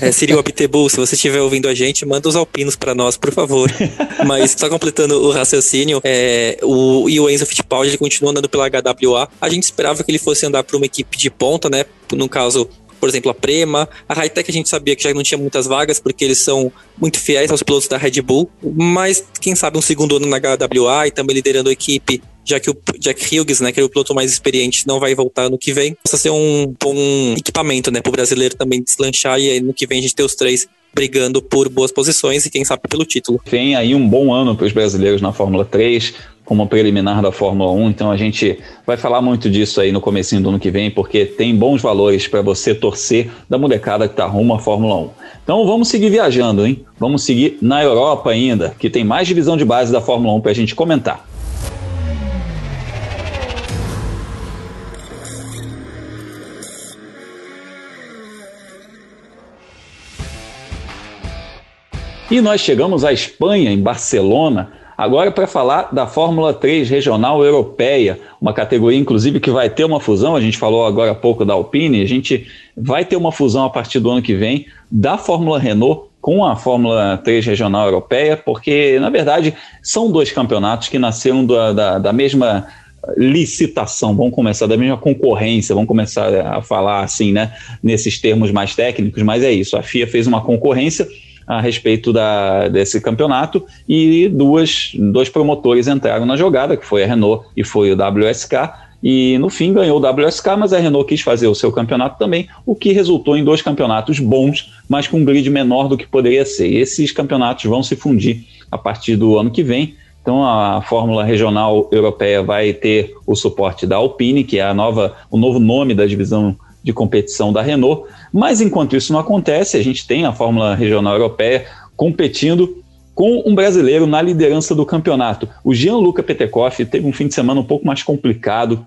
é, Siri Abtebu, se você estiver ouvindo a gente, manda os alpinos para nós, por favor. (laughs) mas só completando o raciocínio, é, o, e o Enzo Fittipaldi ele continua andando pela HWA. A gente esperava que ele fosse andar para uma equipe de ponta, né? No caso, por exemplo, a Prema. A Hightech a gente sabia que já não tinha muitas vagas, porque eles são muito fiéis aos pilotos da Red Bull. Mas, quem sabe, um segundo ano na HWA e também liderando a equipe já que o Jack Hughes, né, que é o piloto mais experiente, não vai voltar no que vem, possa ser um bom equipamento, né, pro brasileiro também deslanchar e aí no que vem a gente ter os três brigando por boas posições e quem sabe pelo título. Vem aí um bom ano para os brasileiros na Fórmula 3, como preliminar da Fórmula 1, então a gente vai falar muito disso aí no comecinho do ano que vem, porque tem bons valores para você torcer da molecada que está rumo à Fórmula 1. Então vamos seguir viajando, hein? Vamos seguir na Europa ainda, que tem mais divisão de base da Fórmula 1 para a gente comentar. E nós chegamos à Espanha, em Barcelona, agora para falar da Fórmula 3 Regional Europeia, uma categoria inclusive que vai ter uma fusão, a gente falou agora há pouco da Alpine, a gente vai ter uma fusão a partir do ano que vem da Fórmula Renault com a Fórmula 3 Regional Europeia, porque na verdade são dois campeonatos que nasceram da, da, da mesma licitação, vamos começar da mesma concorrência, vamos começar a falar assim, né, nesses termos mais técnicos, mas é isso, a FIA fez uma concorrência a respeito da, desse campeonato e duas, dois promotores entraram na jogada, que foi a Renault e foi o WSK, e no fim ganhou o WSK, mas a Renault quis fazer o seu campeonato também, o que resultou em dois campeonatos bons, mas com um grid menor do que poderia ser. E esses campeonatos vão se fundir a partir do ano que vem. Então a Fórmula Regional Europeia vai ter o suporte da Alpine, que é a nova, o novo nome da divisão de competição da Renault. Mas enquanto isso não acontece, a gente tem a Fórmula Regional Europeia competindo com um brasileiro na liderança do campeonato. O Gianluca Petekoff teve um fim de semana um pouco mais complicado.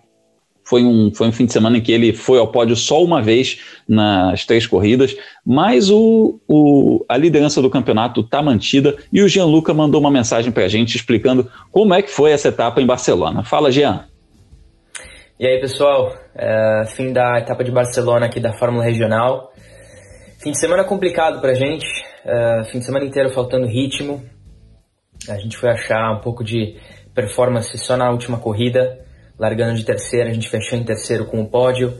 Foi um, foi um fim de semana em que ele foi ao pódio só uma vez nas três corridas, mas o, o, a liderança do campeonato está mantida e o Gianluca mandou uma mensagem para a gente explicando como é que foi essa etapa em Barcelona. Fala, Jean. E aí, pessoal, é, fim da etapa de Barcelona aqui da Fórmula Regional. Fim de semana complicado pra gente, é, fim de semana inteiro faltando ritmo. A gente foi achar um pouco de performance só na última corrida, largando de terceira, a gente fechou em terceiro com o pódio.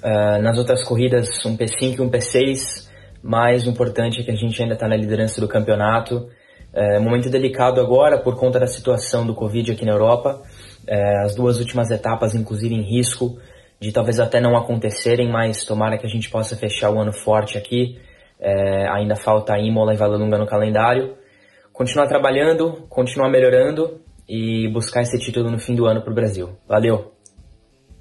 É, nas outras corridas, um P5 e um P6, mas o importante é que a gente ainda está na liderança do campeonato. É, momento delicado agora por conta da situação do Covid aqui na Europa é, as duas últimas etapas, inclusive, em risco de talvez até não acontecerem, mas tomara que a gente possa fechar o ano forte aqui. É, ainda falta Imola e Valelunga no calendário. Continuar trabalhando, continuar melhorando e buscar esse título no fim do ano para o Brasil. Valeu!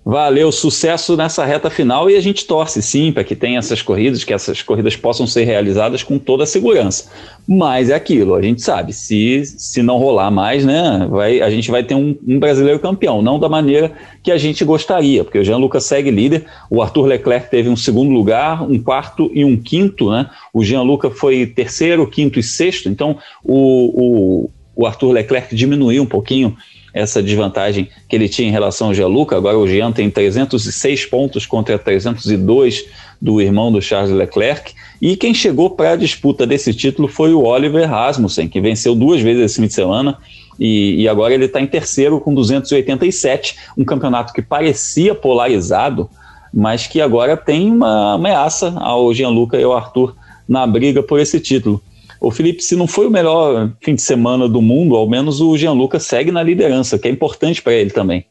Valeu, sucesso nessa reta final e a gente torce sim para que tenha essas corridas, que essas corridas possam ser realizadas com toda a segurança. Mas é aquilo, a gente sabe, se, se não rolar mais, né, vai, a gente vai ter um, um brasileiro campeão, não da maneira que a gente gostaria, porque o Jean Lucas segue líder, o Arthur Leclerc teve um segundo lugar, um quarto e um quinto, né? O Jean Lucas foi terceiro, quinto e sexto, então o, o, o Arthur Leclerc diminuiu um pouquinho essa desvantagem que ele tinha em relação ao Gianluca. Agora o Jean tem 306 pontos contra 302 do irmão do Charles Leclerc. E quem chegou para a disputa desse título foi o Oliver Rasmussen, que venceu duas vezes esse fim de semana. E, e agora ele está em terceiro com 287, um campeonato que parecia polarizado, mas que agora tem uma ameaça ao Gianluca e ao Arthur na briga por esse título. O Felipe, se não foi o melhor fim de semana do mundo, ao menos o Gianluca segue na liderança, que é importante para ele também.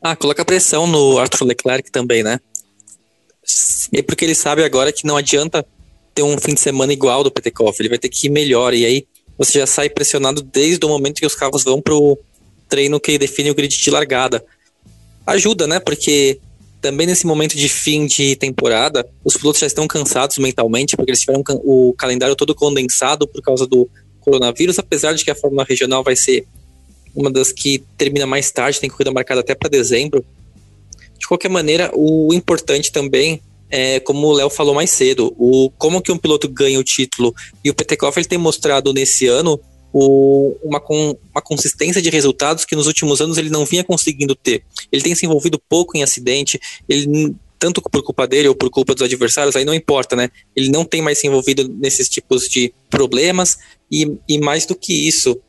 Ah, coloca pressão no Arthur Leclerc também, né? E porque ele sabe agora que não adianta ter um fim de semana igual do Petekoff, ele vai ter que ir melhor, e aí você já sai pressionado desde o momento que os carros vão pro treino que define o grid de largada. Ajuda, né? Porque também nesse momento de fim de temporada, os pilotos já estão cansados mentalmente, porque eles tiveram o calendário todo condensado por causa do coronavírus, apesar de que a Fórmula Regional vai ser uma das que termina mais tarde, tem corrida marcada até para dezembro. De qualquer maneira, o importante também é, como o Léo falou mais cedo, o, como que um piloto ganha o título. E o Petekoff ele tem mostrado nesse ano o, uma, com, uma consistência de resultados que nos últimos anos ele não vinha conseguindo ter. Ele tem se envolvido pouco em acidente, ele tanto por culpa dele ou por culpa dos adversários, aí não importa, né? Ele não tem mais se envolvido nesses tipos de problemas e, e mais do que isso,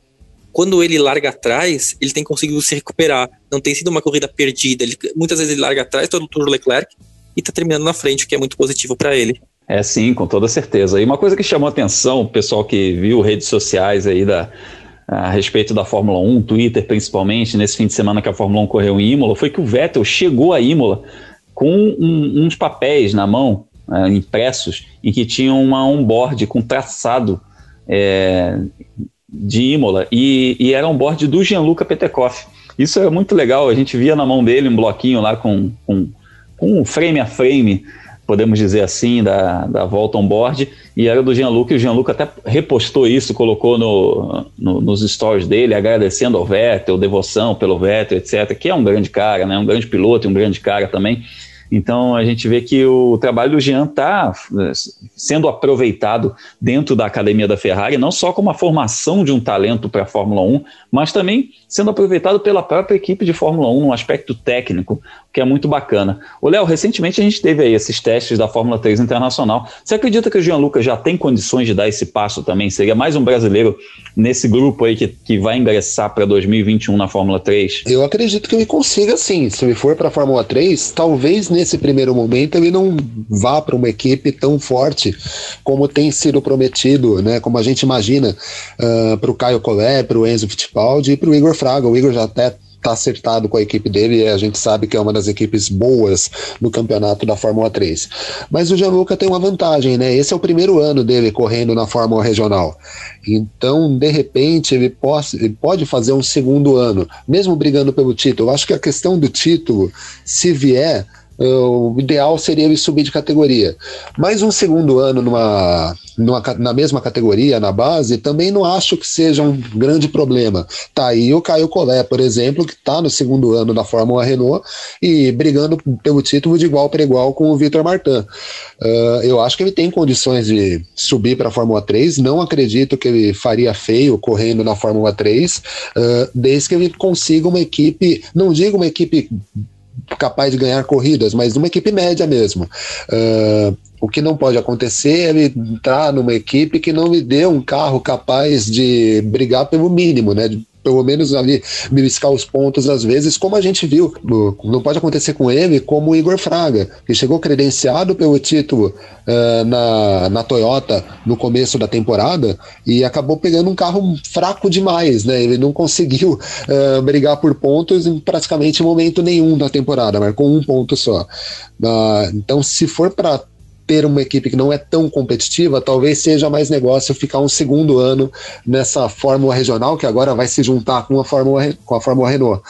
quando ele larga atrás, ele tem conseguido se recuperar. Não tem sido uma corrida perdida. Ele, muitas vezes ele larga atrás todo o Leclerc e está terminando na frente, o que é muito positivo para ele. É sim, com toda certeza. E uma coisa que chamou atenção, o pessoal que viu redes sociais aí da, a respeito da Fórmula 1, Twitter principalmente, nesse fim de semana que a Fórmula 1 correu em Imola, foi que o Vettel chegou a Imola com um, uns papéis na mão, é, impressos, em que tinham uma onboard com traçado é, de Imola e, e era um board do Gianluca Petekoff. Isso é muito legal, a gente via na mão dele um bloquinho lá com, com, com um frame a frame, podemos dizer assim, da, da volta on board, e era do Gianluca, e o Gianluca até repostou isso, colocou no, no, nos stories dele, agradecendo ao Vettel, devoção pelo Vettel, etc., que é um grande cara, né, um grande piloto e um grande cara também, então a gente vê que o trabalho do Jean está eh, sendo aproveitado dentro da academia da Ferrari, não só como a formação de um talento para a Fórmula 1, mas também sendo aproveitado pela própria equipe de Fórmula 1 no aspecto técnico, que é muito bacana. O Léo, recentemente a gente teve aí esses testes da Fórmula 3 Internacional. Você acredita que o Jean Lucas já tem condições de dar esse passo também? Seria mais um brasileiro nesse grupo aí que, que vai ingressar para 2021 na Fórmula 3? Eu acredito que ele consiga sim. Se ele for para a Fórmula 3, talvez nesse primeiro momento ele não vá para uma equipe tão forte como tem sido prometido, né? Como a gente imagina uh, ah, para o Caio Collet, para o Enzo Fittipaldi e para o Igor Fraga. O Igor já até está acertado com a equipe dele e a gente sabe que é uma das equipes boas no campeonato da Fórmula 3. Mas o Gianluca tem uma vantagem, né? Esse é o primeiro ano dele correndo na Fórmula Regional. Então, de repente, ele pode, ele pode fazer um segundo ano, mesmo brigando pelo título. Eu acho que a questão do título, se vier, o ideal seria ele subir de categoria. Mas um segundo ano numa, numa, na mesma categoria, na base, também não acho que seja um grande problema. Tá aí o Caio Collet, por exemplo, que está no segundo ano da Fórmula Renault e brigando pelo título de igual para igual com o Vitor Martin. Uh, eu acho que ele tem condições de subir para a Fórmula 3. Não acredito que ele faria feio correndo na Fórmula 3, uh, desde que ele consiga uma equipe, não digo uma equipe capaz de ganhar corridas, mas numa equipe média mesmo. Uh, o que não pode acontecer é ele entrar numa equipe que não lhe dê um carro capaz de brigar pelo mínimo, né? Pelo menos ali beliscar os pontos às vezes, como a gente viu. Não pode acontecer com ele como o Igor Fraga, que chegou credenciado pelo título uh, na, na Toyota no começo da temporada e acabou pegando um carro fraco demais, né? Ele não conseguiu uh, brigar por pontos em praticamente momento nenhum da temporada, marcou um ponto só. Uh, então, se for para ter uma equipe que não é tão competitiva, talvez seja mais negócio ficar um segundo ano nessa Fórmula Regional, que agora vai se juntar com a Fórmula, com a Fórmula Renault.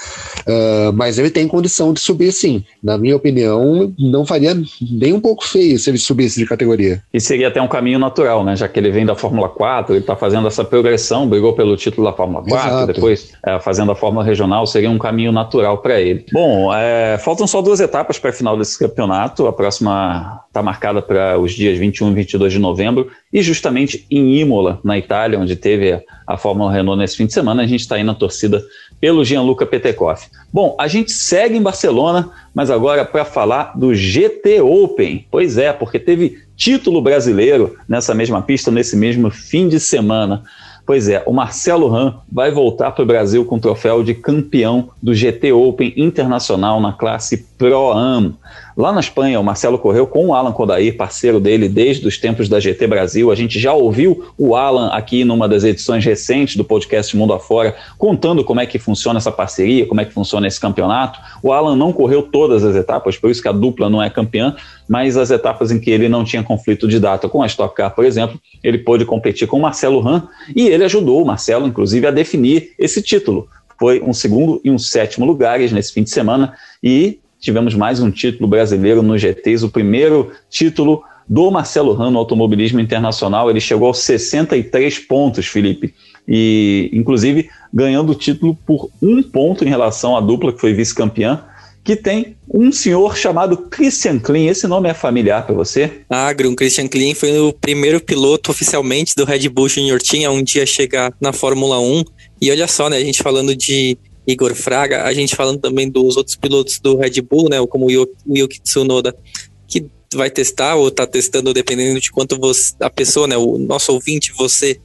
Uh, mas ele tem condição de subir sim. Na minha opinião, não faria nem um pouco feio se ele subisse de categoria. E seria até um caminho natural, né? Já que ele vem da Fórmula 4, ele está fazendo essa progressão, brigou pelo título da Fórmula 4, Exato. depois é, fazendo a Fórmula Regional, seria um caminho natural para ele. Bom, é, faltam só duas etapas para a final desse campeonato. A próxima está marcada para os dias 21 e 22 de novembro, e justamente em Imola, na Itália, onde teve a Fórmula Renault nesse fim de semana, a gente está aí na torcida pelo Gianluca Petekoff. Bom, a gente segue em Barcelona, mas agora para falar do GT Open. Pois é, porque teve título brasileiro nessa mesma pista, nesse mesmo fim de semana. Pois é, o Marcelo Ram vai voltar para o Brasil com o troféu de campeão do GT Open Internacional na classe Pro Am. Lá na Espanha, o Marcelo correu com o Alan Kodair, parceiro dele desde os tempos da GT Brasil. A gente já ouviu o Alan aqui numa das edições recentes do podcast Mundo Afora, contando como é que funciona essa parceria, como é que funciona esse campeonato. O Alan não correu todas as etapas, por isso que a dupla não é campeã, mas as etapas em que ele não tinha conflito de data com a Stock Car, por exemplo, ele pôde competir com o Marcelo Ram e ele ajudou o Marcelo, inclusive, a definir esse título. Foi um segundo e um sétimo lugares nesse fim de semana e tivemos mais um título brasileiro no GTs, o primeiro título do Marcelo Ran no automobilismo internacional. Ele chegou aos 63 pontos, Felipe, e inclusive ganhando o título por um ponto em relação à dupla que foi vice-campeã. que tem um senhor chamado Christian Klein. Esse nome é familiar para você? Ah, Grum, Christian Klein foi o primeiro piloto oficialmente do Red Bull Junior Team a um dia chegar na Fórmula 1. E olha só, né, a gente falando de Igor Fraga, a gente falando também dos outros pilotos do Red Bull, né, como o Yuki Tsunoda, que vai testar ou está testando, dependendo de quanto você, a pessoa, né, o nosso ouvinte, você,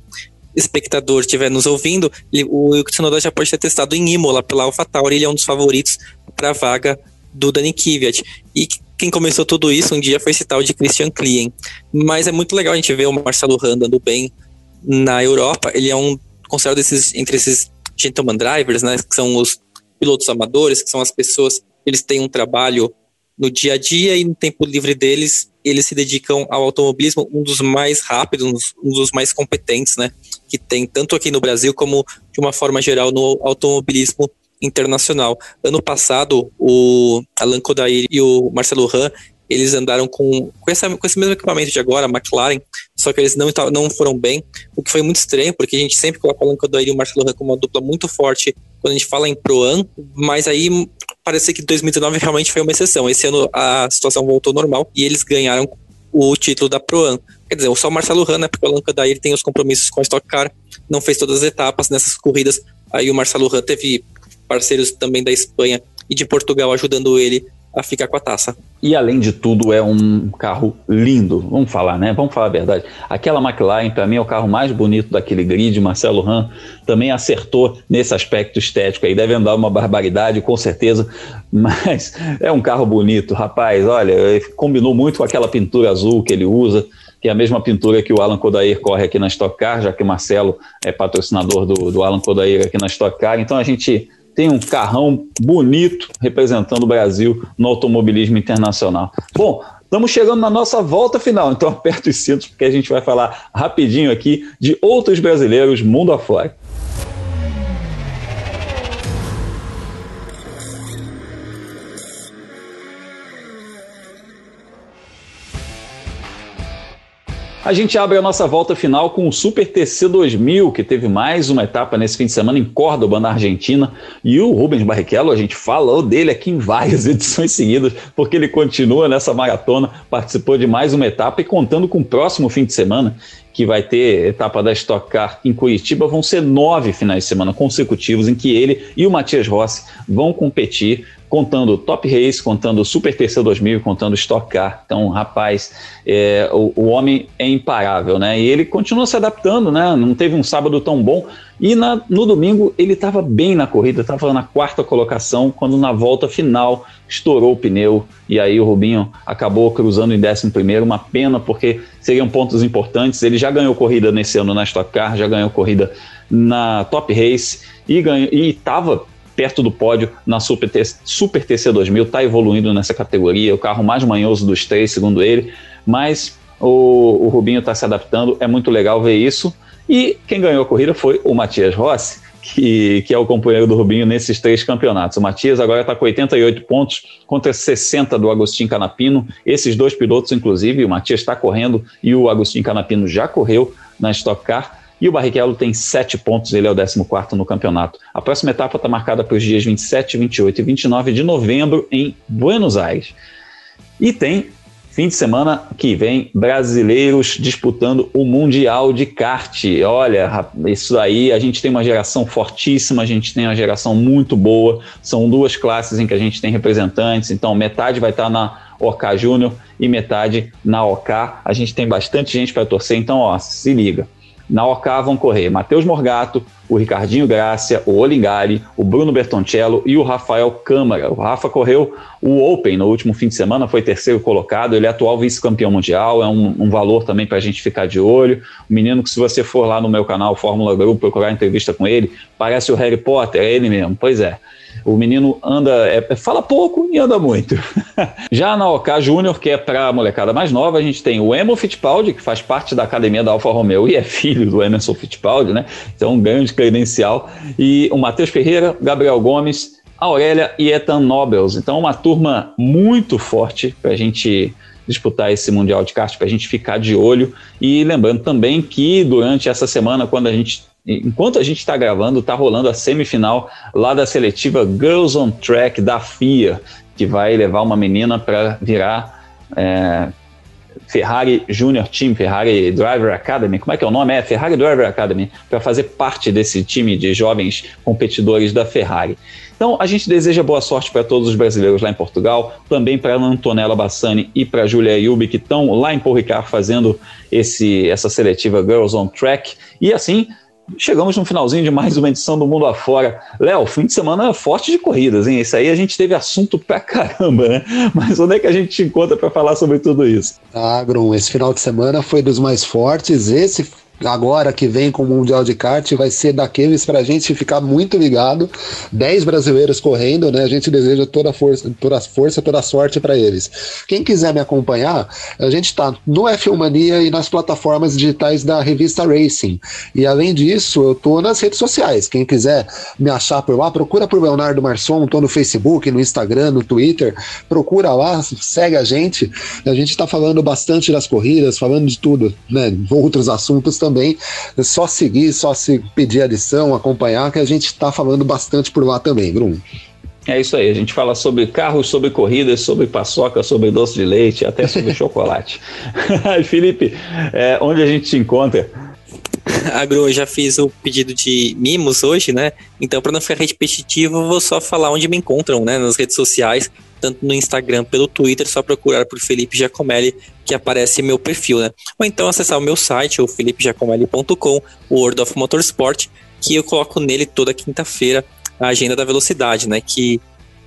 espectador, estiver nos ouvindo, o Yuki Tsunoda já pode ter testado em Imola pela AlphaTauri, ele é um dos favoritos para a vaga do Dani Kvyat. E quem começou tudo isso um dia foi esse tal de Christian Klien. Mas é muito legal a gente ver o Marcelo Rand andando bem na Europa. Ele é um considerado esses, entre esses gentleman drivers, né, que são os pilotos amadores, que são as pessoas, eles têm um trabalho no dia a dia e no tempo livre deles, eles se dedicam ao automobilismo, um dos mais rápidos, um dos mais competentes, né, que tem tanto aqui no Brasil como de uma forma geral no automobilismo internacional. Ano passado, o Alan Kodair e o Marcelo Ran, eles andaram com, com, essa, com esse mesmo equipamento de agora, a McLaren, só que eles não, não foram bem, o que foi muito estranho, porque a gente sempre coloca o Kodair e o Marcelo Ran como uma dupla muito forte quando a gente fala em Pro-Am, mas aí parece que 2019 realmente foi uma exceção. Esse ano a situação voltou normal e eles ganharam o título da Pro-Am. Quer dizer, só o Marcelo Ran, né, porque o Alan Kodair tem os compromissos com a Stock Car, não fez todas as etapas nessas corridas, aí o Marcelo Ran teve parceiros também da Espanha e de Portugal ajudando ele a ficar com a taça. E além de tudo, é um carro lindo. Vamos falar, né? Vamos falar a verdade. Aquela McLaren, para mim, é o carro mais bonito daquele grid. Marcelo Ram também acertou nesse aspecto estético aí. Deve andar uma barbaridade, com certeza, (laughs) mas é um carro bonito, rapaz. Olha, combinou muito com aquela pintura azul que ele usa que é a mesma pintura que o Alan Kodair corre aqui na Stock Car, já que o Marcelo é patrocinador do, do Alan Kodair aqui na Stock Car. Então a gente tem um carrão bonito representando o Brasil no automobilismo internacional. Bom, estamos chegando na nossa volta final, então (laughs) aperta os cintos porque a gente vai falar rapidinho aqui de outros brasileiros mundo afora. A gente abre a nossa volta final com o Super TC 2000, que teve mais uma etapa nesse fim de semana em Córdoba, na Argentina. E o Rubens Barrichello, a gente falou dele aqui em várias (laughs) edições seguidas, porque ele continua nessa maratona, participou de mais uma etapa e contando com o próximo fim de semana, que vai ter etapa da Stock Car em Curitiba, vão ser nove finais de semana consecutivos em que ele e o Matias Rossi vão competir contando Top Race, contando Super TC 2000, contando Stock Car. Então, rapaz, é, o, o, homem é imparável, né? E ele continua se adaptando, né? Não teve um sábado tão bom. E na, no domingo ele estava bem na corrida, estava na quarta colocação, quando na volta final estourou o pneu e aí o Rubinho acabou cruzando em décimo primeiro. Uma pena, porque seriam pontos importantes. Ele já ganhou corrida nesse ano na Stock Car, já ganhou corrida na Top Race e estava perto do pódio na Super, Super TC 2000, está evoluindo nessa categoria, o carro mais manhoso dos três, segundo ele, mas o, o Rubinho está se adaptando, é muito legal ver isso. E quem ganhou a corrida foi o Matias Rossi, que, que é o companheiro do Rubinho nesses três campeonatos. O Matias agora está com 88 pontos contra 60 do Agostinho Canapino. Esses dois pilotos, inclusive, o Matias está correndo e o Agostinho Canapino já correu na Stock Car. E o Barrichello tem 7 pontos, ele é o 14 no campeonato. A próxima etapa está marcada para os dias 27, 28 e 29 de novembro em Buenos Aires. E tem fim de semana que vem brasileiros disputando o Mundial de Kart. Olha, isso aí, a gente tem uma geração fortíssima, a gente tem uma geração muito boa. São duas classes em que a gente tem representantes, então metade vai estar na OK Júnior e metade na OK. A gente tem bastante gente para torcer, então ó, se liga. Na OK vão correr Matheus Morgato, o Ricardinho Grácia, o Olingari, o Bruno Bertoncello e o Rafael Câmara. O Rafa correu o Open no último fim de semana, foi terceiro colocado, ele é atual vice-campeão mundial, é um, um valor também para a gente ficar de olho. O menino que se você for lá no meu canal Fórmula Group procurar entrevista com ele, parece o Harry Potter, é ele mesmo, pois é. O menino anda, é, fala pouco e anda muito. (laughs) Já na OK Júnior, que é para a molecada mais nova, a gente tem o Emo Fittipaldi, que faz parte da academia da Alfa Romeo e é filho do Emerson Fittipaldi, né? Então, um grande credencial. E o Matheus Ferreira, Gabriel Gomes, Aurélia e Ethan Nobels. Então, uma turma muito forte para a gente disputar esse Mundial de Kart, para a gente ficar de olho. E lembrando também que durante essa semana, quando a gente enquanto a gente está gravando, está rolando a semifinal lá da seletiva Girls on Track da FIA, que vai levar uma menina para virar é, Ferrari Junior Team, Ferrari Driver Academy, como é que é o nome? É Ferrari Driver Academy, para fazer parte desse time de jovens competidores da Ferrari. Então, a gente deseja boa sorte para todos os brasileiros lá em Portugal, também para Antonella Bassani e para Julia Yubi, que estão lá em Paul Ricard fazendo esse, essa seletiva Girls on Track. E assim, chegamos no finalzinho de mais uma edição do Mundo Afora. Léo, fim de semana forte de corridas, hein? Isso aí a gente teve assunto pra caramba, né? Mas onde é que a gente te encontra para falar sobre tudo isso? Ah, Grum, esse final de semana foi dos mais fortes. Esse agora que vem com o Mundial de Kart vai ser daqueles para a gente ficar muito ligado. 10 brasileiros correndo, né? A gente deseja toda a força, toda força, toda sorte para eles. Quem quiser me acompanhar, a gente está no F1 Mania e nas plataformas digitais da revista Racing. E além disso, eu tô nas redes sociais. Quem quiser me achar por lá, procura por Leonardo Marçom, tô no Facebook, no Instagram, no Twitter, procura lá, segue a gente. A gente está falando bastante das corridas, falando de tudo, né? Outros assuntos também também. É só seguir, só se pedir a lição, acompanhar, que a gente está falando bastante por lá também, Bruno. É isso aí, a gente fala sobre carros, sobre corridas, sobre paçoca, sobre doce de leite, até sobre (laughs) chocolate. (laughs) Felipe, é, onde a gente te encontra? (laughs) Agro, eu já fiz o pedido de mimos hoje, né? Então, para não ficar repetitivo, vou só falar onde me encontram, né? Nas redes sociais, tanto no Instagram pelo Twitter, só procurar por Felipe Giacomelli, que aparece meu perfil, né? Ou então acessar o meu site, o felipegiacomelli.com, o World of Motorsport, que eu coloco nele toda quinta-feira a agenda da velocidade, né? Que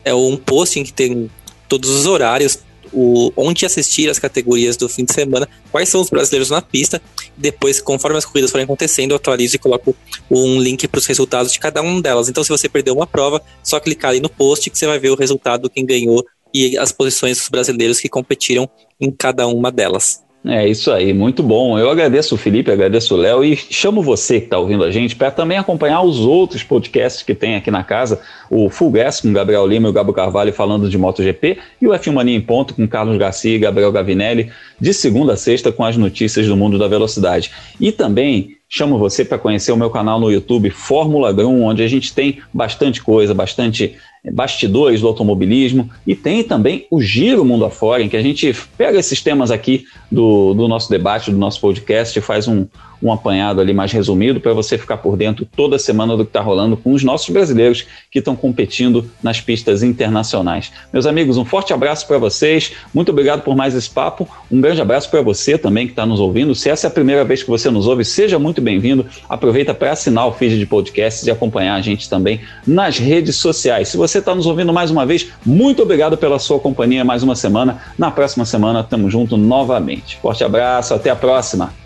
é um post em que tem todos os horários, o, onde assistir as categorias do fim de semana, quais são os brasileiros na pista. Depois, conforme as corridas forem acontecendo, eu atualizo e coloco um link para os resultados de cada uma delas. Então, se você perdeu uma prova, só clicar ali no post que você vai ver o resultado, quem ganhou e as posições dos brasileiros que competiram em cada uma delas. É isso aí, muito bom. Eu agradeço o Felipe, agradeço o Léo e chamo você que está ouvindo a gente para também acompanhar os outros podcasts que tem aqui na casa, o Full Gas com Gabriel Lima e o Gabo Carvalho falando de MotoGP e o F1 Mania em Ponto com Carlos Garcia e Gabriel Gavinelli de segunda a sexta com as notícias do mundo da velocidade. E também chamo você para conhecer o meu canal no YouTube Fórmula Grum, onde a gente tem bastante coisa, bastante bastidores do automobilismo e tem também o Giro Mundo Afora, em que a gente pega esses temas aqui do, do nosso debate, do nosso podcast faz um, um apanhado ali mais resumido para você ficar por dentro toda semana do que está rolando com os nossos brasileiros que estão competindo nas pistas internacionais. Meus amigos, um forte abraço para vocês, muito obrigado por mais esse papo, um grande abraço para você também que está nos ouvindo. Se essa é a primeira vez que você nos ouve, seja muito bem-vindo. Aproveita para assinar o feed de podcast e acompanhar a gente também nas redes sociais. Se você está nos ouvindo mais uma vez, muito obrigado pela sua companhia mais uma semana. Na próxima semana, estamos juntos novamente. Forte abraço, até a próxima.